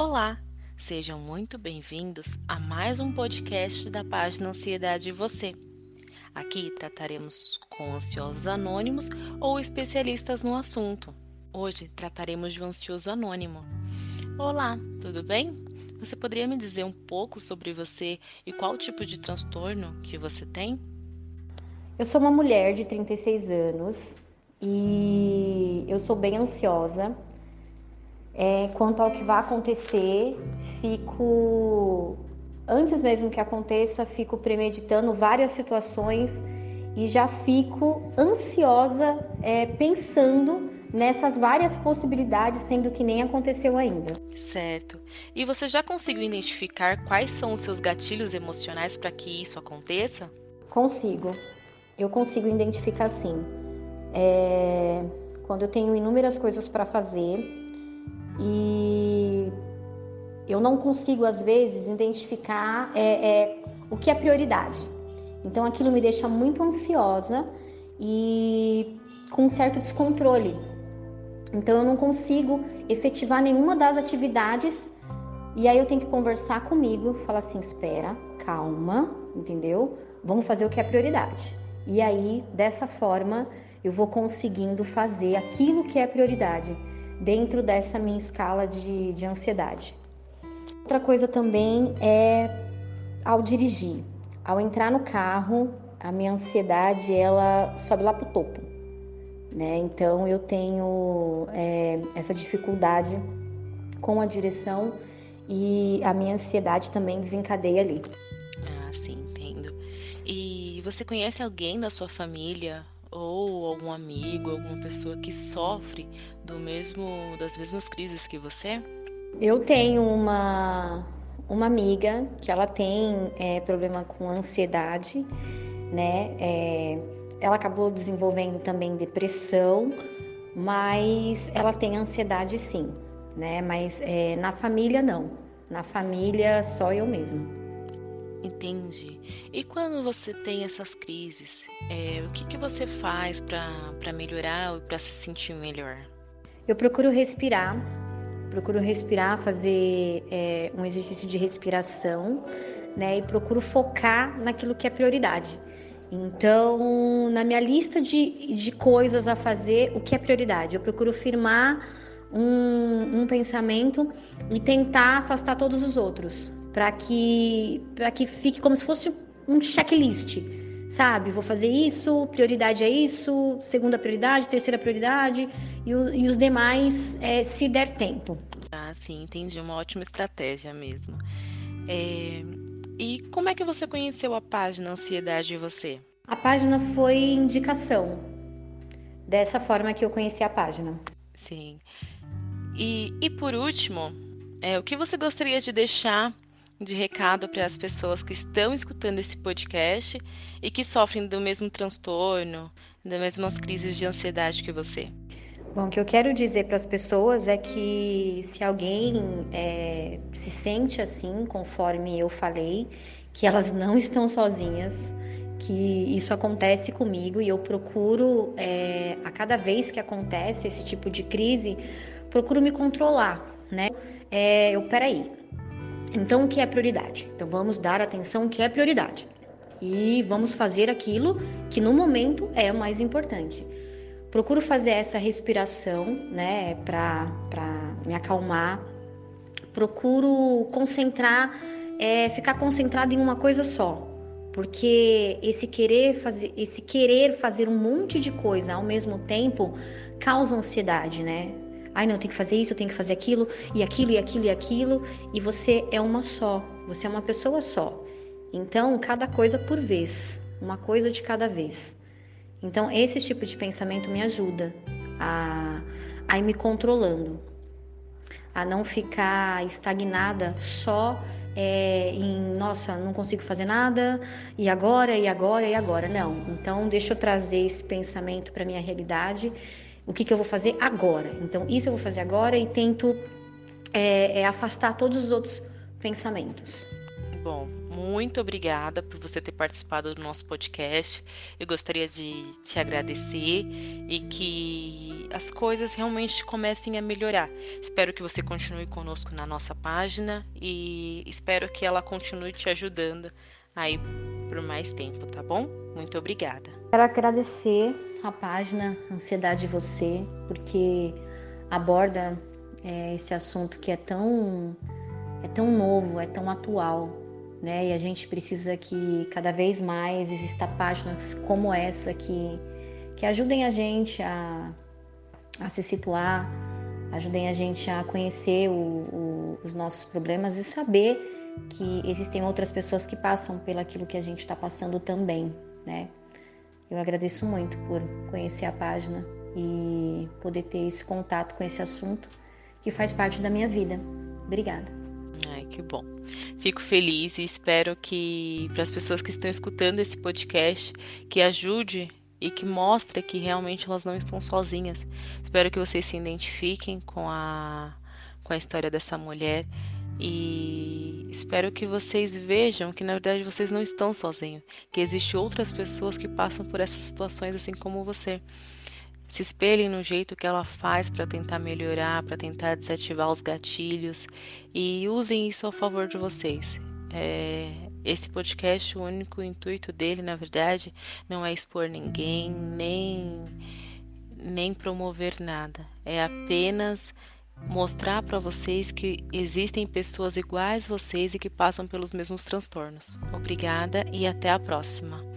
Olá, sejam muito bem-vindos a mais um podcast da página Ansiedade e Você. Aqui trataremos com ansiosos anônimos ou especialistas no assunto. Hoje trataremos de um ansioso anônimo. Olá, tudo bem? Você poderia me dizer um pouco sobre você e qual tipo de transtorno que você tem? Eu sou uma mulher de 36 anos e eu sou bem ansiosa é, quanto ao que vai acontecer, fico, antes mesmo que aconteça, fico premeditando várias situações e já fico ansiosa é, pensando nessas várias possibilidades, sendo que nem aconteceu ainda. Certo. E você já conseguiu identificar quais são os seus gatilhos emocionais para que isso aconteça? Consigo. Eu consigo identificar sim. É... Quando eu tenho inúmeras coisas para fazer, e eu não consigo, às vezes, identificar é, é, o que é prioridade. Então aquilo me deixa muito ansiosa e com um certo descontrole. Então eu não consigo efetivar nenhuma das atividades e aí eu tenho que conversar comigo, falar assim, espera, calma, entendeu? Vamos fazer o que é prioridade. E aí, dessa forma, eu vou conseguindo fazer aquilo que é prioridade dentro dessa minha escala de, de ansiedade. Outra coisa também é ao dirigir. Ao entrar no carro, a minha ansiedade ela sobe lá para o topo. Né? Então eu tenho é, essa dificuldade com a direção e a minha ansiedade também desencadeia ali. Ah, sim, entendo. E você conhece alguém da sua família ou algum amigo, alguma pessoa que sofre do mesmo das mesmas crises que você? Eu tenho uma uma amiga que ela tem é, problema com ansiedade, né? É, ela acabou desenvolvendo também depressão, mas ela tem ansiedade sim, né? Mas é, na família não. Na família só eu mesma. Entendi. E quando você tem essas crises, é, o que, que você faz para melhorar ou para se sentir melhor? Eu procuro respirar, procuro respirar, fazer é, um exercício de respiração, né? E procuro focar naquilo que é prioridade. Então, na minha lista de, de coisas a fazer, o que é prioridade? Eu procuro firmar um, um pensamento e tentar afastar todos os outros para que para que fique como se fosse um checklist, sabe? Vou fazer isso, prioridade é isso, segunda prioridade, terceira prioridade e, o, e os demais é, se der tempo. Ah, sim, entendi, uma ótima estratégia mesmo. É... E como é que você conheceu a página Ansiedade e Você? A página foi indicação. Dessa forma que eu conheci a página. Sim. E, e por último, é, o que você gostaria de deixar de recado para as pessoas que estão escutando esse podcast e que sofrem do mesmo transtorno, das mesmas crises de ansiedade que você? Bom, o que eu quero dizer para as pessoas é que se alguém é, se sente assim, conforme eu falei, que elas não estão sozinhas, que isso acontece comigo e eu procuro, é, a cada vez que acontece esse tipo de crise, procuro me controlar, né? É, eu, peraí, então, o que é prioridade? Então, vamos dar atenção ao que é prioridade e vamos fazer aquilo que no momento é o mais importante. Procuro fazer essa respiração, né, para me acalmar. Procuro concentrar, é, ficar concentrado em uma coisa só, porque esse querer fazer, esse querer fazer um monte de coisa ao mesmo tempo causa ansiedade, né? Ai, não, eu tenho que fazer isso, eu tenho que fazer aquilo, e aquilo, e aquilo, e aquilo, e você é uma só, você é uma pessoa só. Então, cada coisa por vez, uma coisa de cada vez. Então, esse tipo de pensamento me ajuda a, a ir me controlando, a não ficar estagnada só é, em, nossa, não consigo fazer nada, e agora, e agora, e agora. Não. Então, deixa eu trazer esse pensamento para minha realidade o que, que eu vou fazer agora. Então, isso eu vou fazer agora e tento é, é, afastar todos os outros pensamentos. Bom, muito obrigada por você ter participado do nosso podcast. Eu gostaria de te agradecer e que as coisas realmente comecem a melhorar. Espero que você continue conosco na nossa página e espero que ela continue te ajudando aí por mais tempo, tá bom? Muito obrigada. Quero agradecer a página Ansiedade de Você, porque aborda é, esse assunto que é tão é tão novo, é tão atual, né? E a gente precisa que cada vez mais exista páginas como essa que, que ajudem a gente a, a se situar, ajudem a gente a conhecer o, o, os nossos problemas e saber que existem outras pessoas que passam pelo aquilo que a gente está passando também, né? Eu agradeço muito por conhecer a página e poder ter esse contato com esse assunto que faz parte da minha vida. Obrigada. Ai, que bom. Fico feliz e espero que para as pessoas que estão escutando esse podcast, que ajude e que mostre que realmente elas não estão sozinhas. Espero que vocês se identifiquem com a com a história dessa mulher e espero que vocês vejam que na verdade vocês não estão sozinhos, que existem outras pessoas que passam por essas situações assim como você. Se espelhem no jeito que ela faz para tentar melhorar, para tentar desativar os gatilhos e usem isso a favor de vocês. É, esse podcast, o único intuito dele, na verdade, não é expor ninguém, nem, nem promover nada. É apenas mostrar para vocês que existem pessoas iguais a vocês e que passam pelos mesmos transtornos. Obrigada e até a próxima.